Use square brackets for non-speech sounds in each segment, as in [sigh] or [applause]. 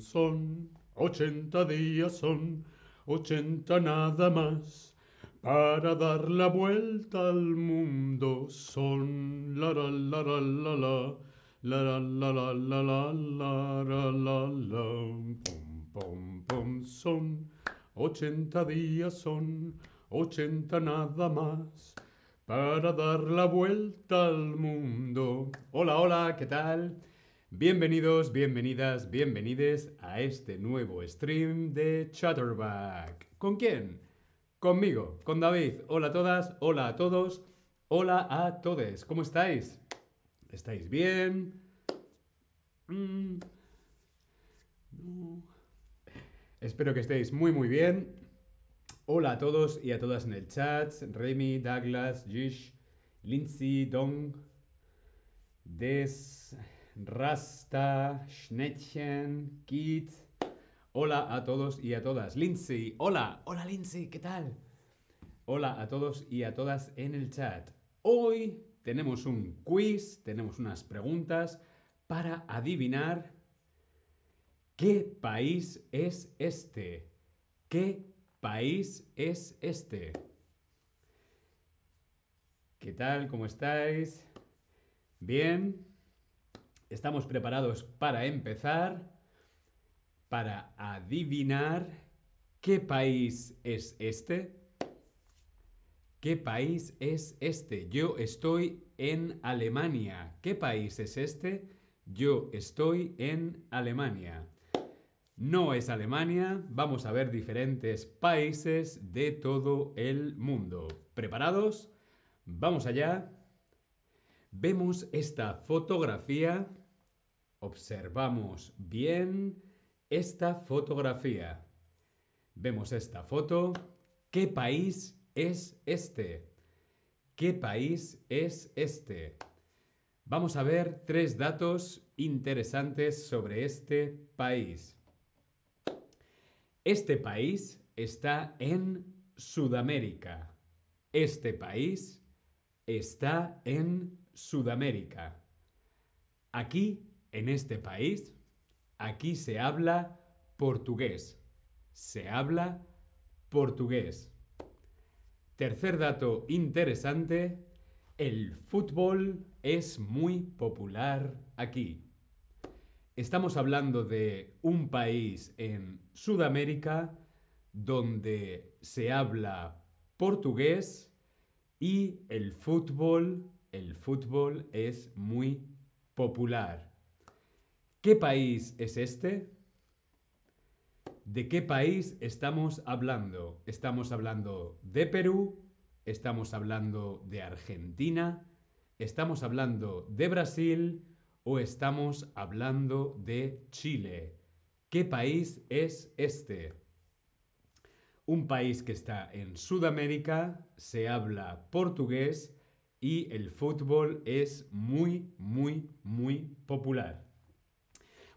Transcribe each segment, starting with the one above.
Son. Ochenta días, son ochenta nada más. Para dar la vuelta al mundo son la la la la la. La la la la la la la la la la. Pom pom pom son. Ochenta días son ochenta nada más para dar la vuelta al mundo. Hola, hola, ¿qué tal? Bienvenidos, bienvenidas, bienvenides a este nuevo stream de Chatterback. ¿Con quién? Conmigo, con David. Hola a todas, hola a todos, hola a todos. ¿Cómo estáis? ¿Estáis bien? Mm. No. Espero que estéis muy muy bien. Hola a todos y a todas en el chat. Remy, Douglas, Jish, Lindsay, Dong, Des, Rasta, Schnettchen, Kit. Hola a todos y a todas. Lindsay, hola. Hola Lindsay, ¿qué tal? Hola a todos y a todas en el chat. Hoy tenemos un quiz, tenemos unas preguntas para adivinar qué país es este. ¿Qué país es este? ¿Qué tal? ¿Cómo estáis? Bien. Estamos preparados para empezar, para adivinar qué país es este. ¿Qué país es este? Yo estoy en Alemania. ¿Qué país es este? Yo estoy en Alemania. No es Alemania, vamos a ver diferentes países de todo el mundo. ¿Preparados? Vamos allá. Vemos esta fotografía. Observamos bien esta fotografía. Vemos esta foto. ¿Qué país es este? ¿Qué país es este? Vamos a ver tres datos interesantes sobre este país. Este país está en Sudamérica. Este país está en Sudamérica. Aquí, en este país, aquí se habla portugués. Se habla portugués. Tercer dato interesante, el fútbol es muy popular aquí. Estamos hablando de un país en Sudamérica donde se habla portugués y el fútbol, el fútbol es muy popular. ¿Qué país es este? ¿De qué país estamos hablando? ¿Estamos hablando de Perú? ¿Estamos hablando de Argentina? ¿Estamos hablando de Brasil? O estamos hablando de Chile? ¿Qué país es este? Un país que está en Sudamérica, se habla portugués y el fútbol es muy, muy, muy popular.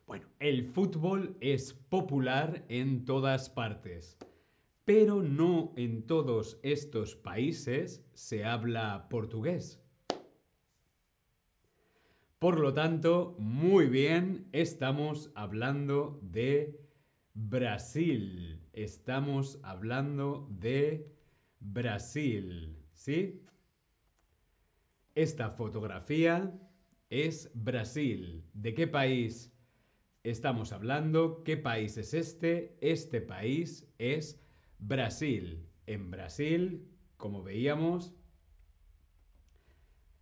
Bueno, el fútbol es popular en todas partes, pero no en todos estos países se habla portugués. Por lo tanto, muy bien, estamos hablando de Brasil. Estamos hablando de Brasil, ¿sí? Esta fotografía es Brasil. ¿De qué país estamos hablando? ¿Qué país es este? Este país es Brasil. En Brasil, como veíamos,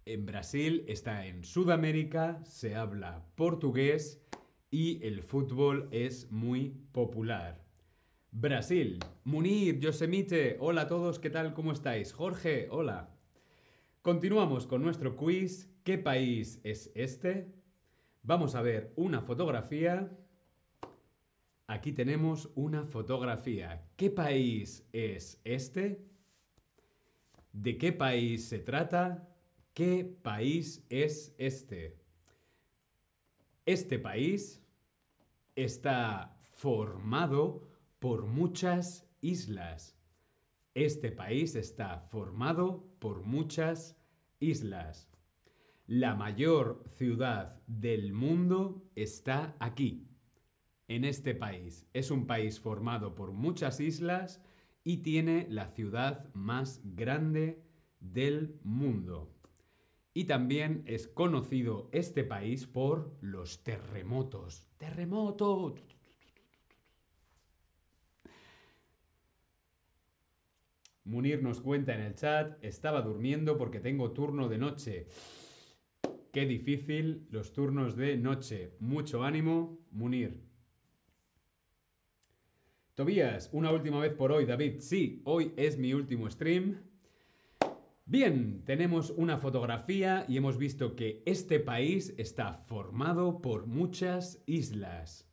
en Brasil, está en Sudamérica, se habla portugués y el fútbol es muy popular. Brasil. Munir, Yosemite, hola a todos, ¿qué tal? ¿Cómo estáis? Jorge, hola. Continuamos con nuestro quiz. ¿Qué país es este? Vamos a ver una fotografía. Aquí tenemos una fotografía. ¿Qué país es este? ¿De qué país se trata? ¿Qué país es este? Este país está formado por muchas islas. Este país está formado por muchas islas. La mayor ciudad del mundo está aquí, en este país. Es un país formado por muchas islas y tiene la ciudad más grande del mundo. Y también es conocido este país por los terremotos. ¡Terremoto! Munir nos cuenta en el chat, estaba durmiendo porque tengo turno de noche. Qué difícil los turnos de noche. Mucho ánimo, Munir. Tobías, una última vez por hoy, David. Sí, hoy es mi último stream. Bien, tenemos una fotografía y hemos visto que este país está formado por muchas islas.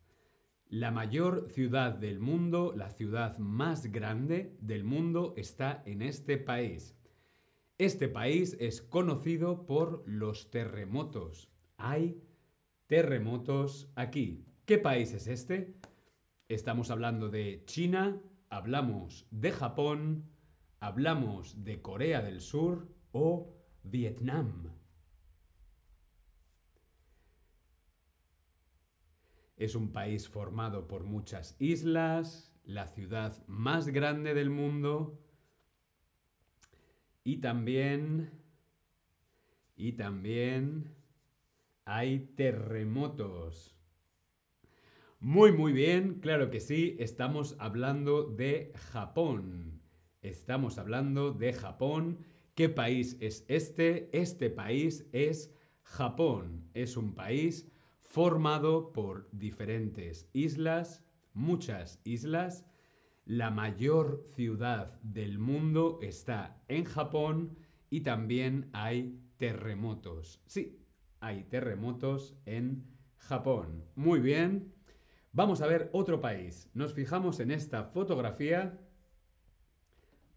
La mayor ciudad del mundo, la ciudad más grande del mundo está en este país. Este país es conocido por los terremotos. Hay terremotos aquí. ¿Qué país es este? Estamos hablando de China, hablamos de Japón, hablamos de Corea del Sur o Vietnam. Es un país formado por muchas islas, la ciudad más grande del mundo y también y también hay terremotos. Muy muy bien, claro que sí, estamos hablando de Japón. Estamos hablando de Japón. ¿Qué país es este? Este país es Japón. Es un país formado por diferentes islas, muchas islas. La mayor ciudad del mundo está en Japón y también hay terremotos. Sí, hay terremotos en Japón. Muy bien. Vamos a ver otro país. Nos fijamos en esta fotografía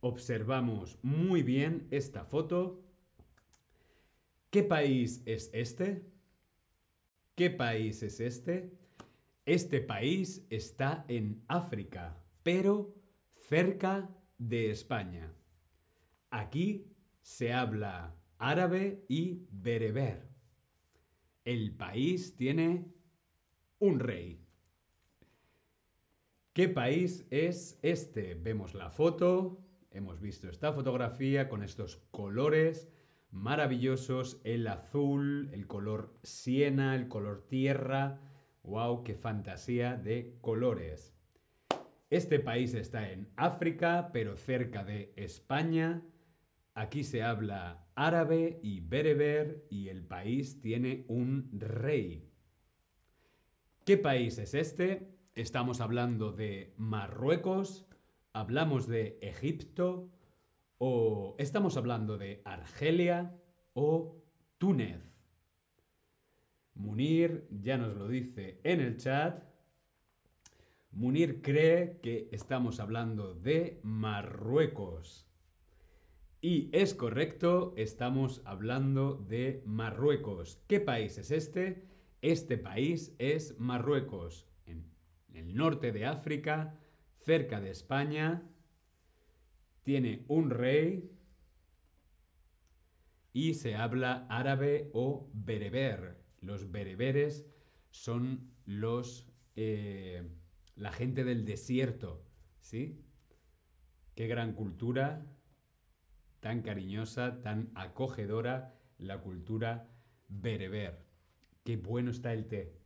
observamos muy bien esta foto. ¿Qué país es este? ¿Qué país es este? Este país está en África, pero cerca de España. Aquí se habla árabe y bereber. El país tiene un rey. ¿Qué país es este? Vemos la foto, Hemos visto esta fotografía con estos colores maravillosos, el azul, el color siena, el color tierra. ¡Wow! ¡Qué fantasía de colores! Este país está en África, pero cerca de España. Aquí se habla árabe y bereber y el país tiene un rey. ¿Qué país es este? Estamos hablando de Marruecos, hablamos de Egipto o estamos hablando de Argelia o Túnez. Munir ya nos lo dice en el chat. Munir cree que estamos hablando de Marruecos. Y es correcto, estamos hablando de Marruecos. ¿Qué país es este? Este país es Marruecos, en el norte de África, cerca de España, tiene un rey y se habla árabe o bereber. Los bereberes son los eh, la gente del desierto, ¿sí? Qué gran cultura, tan cariñosa, tan acogedora, la cultura bereber. Qué bueno está el té.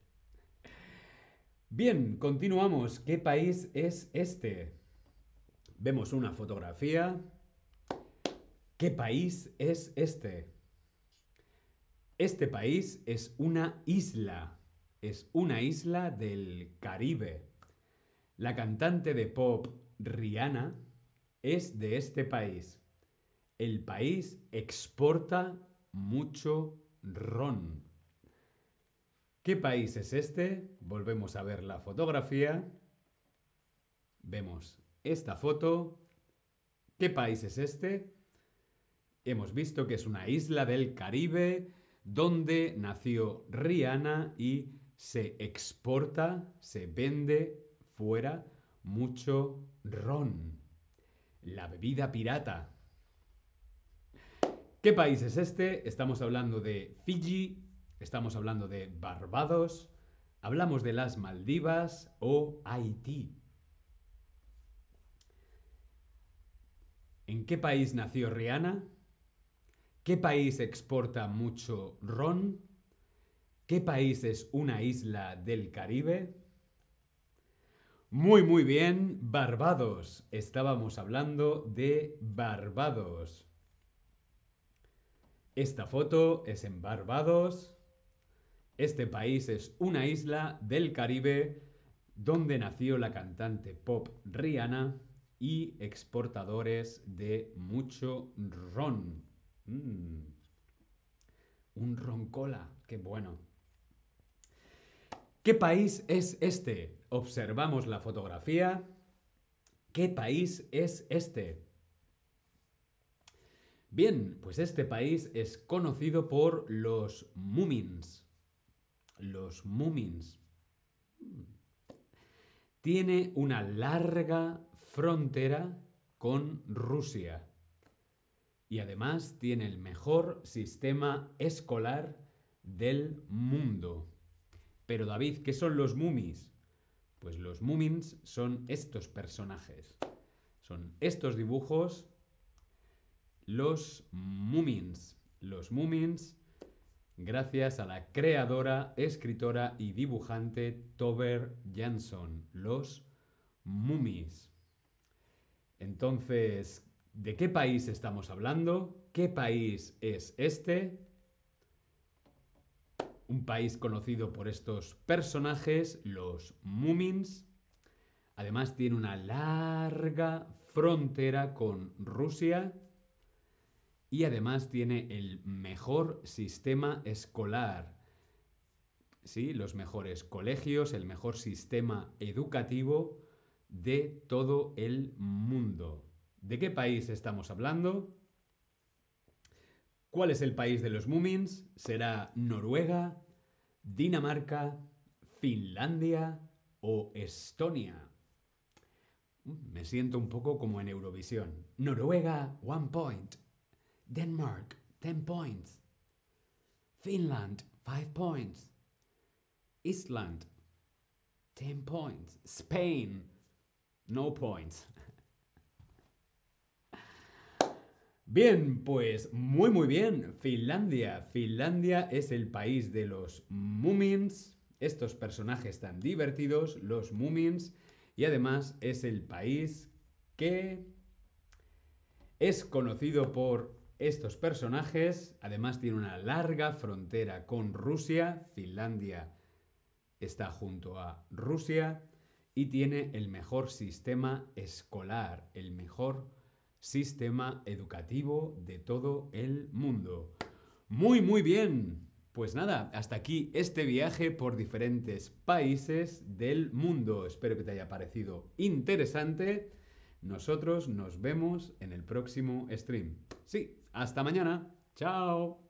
Bien, continuamos. ¿Qué país es este? Vemos una fotografía. ¿Qué país es este? Este país es una isla. Es una isla del Caribe. La cantante de pop Rihanna es de este país. El país exporta mucho ron. ¿Qué país es este? Volvemos a ver la fotografía. Vemos esta foto. ¿Qué país es este? Hemos visto que es una isla del Caribe donde nació Rihanna y se exporta, se vende fuera mucho ron. La bebida pirata. ¿Qué país es este? Estamos hablando de Fiji, estamos hablando de Barbados, hablamos de las Maldivas o Haití. ¿En qué país nació Rihanna? ¿Qué país exporta mucho ron? ¿Qué país es una isla del Caribe? Muy, muy bien, Barbados. Estábamos hablando de Barbados. Esta foto es en Barbados. Este país es una isla del Caribe donde nació la cantante pop Rihanna y exportadores de mucho ron. Mm. Un ron cola, qué bueno. ¿Qué país es este? Observamos la fotografía. ¿Qué país es este? Bien, pues este país es conocido por los Mumins. Los Mumins. Tiene una larga frontera con Rusia. Y además tiene el mejor sistema escolar del mundo. Pero David, ¿qué son los mumis? Pues los mumins son estos personajes. Son estos dibujos, los mumins. Los mumins, gracias a la creadora, escritora y dibujante Tober Jansson. Los mumis. Entonces, ¿de qué país estamos hablando? ¿Qué país es este? un país conocido por estos personajes, los Mumins. Además tiene una larga frontera con Rusia y además tiene el mejor sistema escolar. Sí, los mejores colegios, el mejor sistema educativo de todo el mundo. ¿De qué país estamos hablando? ¿Cuál es el país de los Mumins? ¿Será Noruega, Dinamarca, Finlandia o Estonia? Mm, me siento un poco como en Eurovisión. Noruega, one point. Denmark, ten points. Finland, five points. Island, ten points. Spain, no points. [laughs] Bien, pues muy muy bien. Finlandia. Finlandia es el país de los Mumins. Estos personajes tan divertidos, los Mumins. Y además es el país que es conocido por estos personajes. Además tiene una larga frontera con Rusia. Finlandia está junto a Rusia. Y tiene el mejor sistema escolar, el mejor sistema educativo de todo el mundo. Muy, muy bien. Pues nada, hasta aquí este viaje por diferentes países del mundo. Espero que te haya parecido interesante. Nosotros nos vemos en el próximo stream. Sí, hasta mañana. Chao.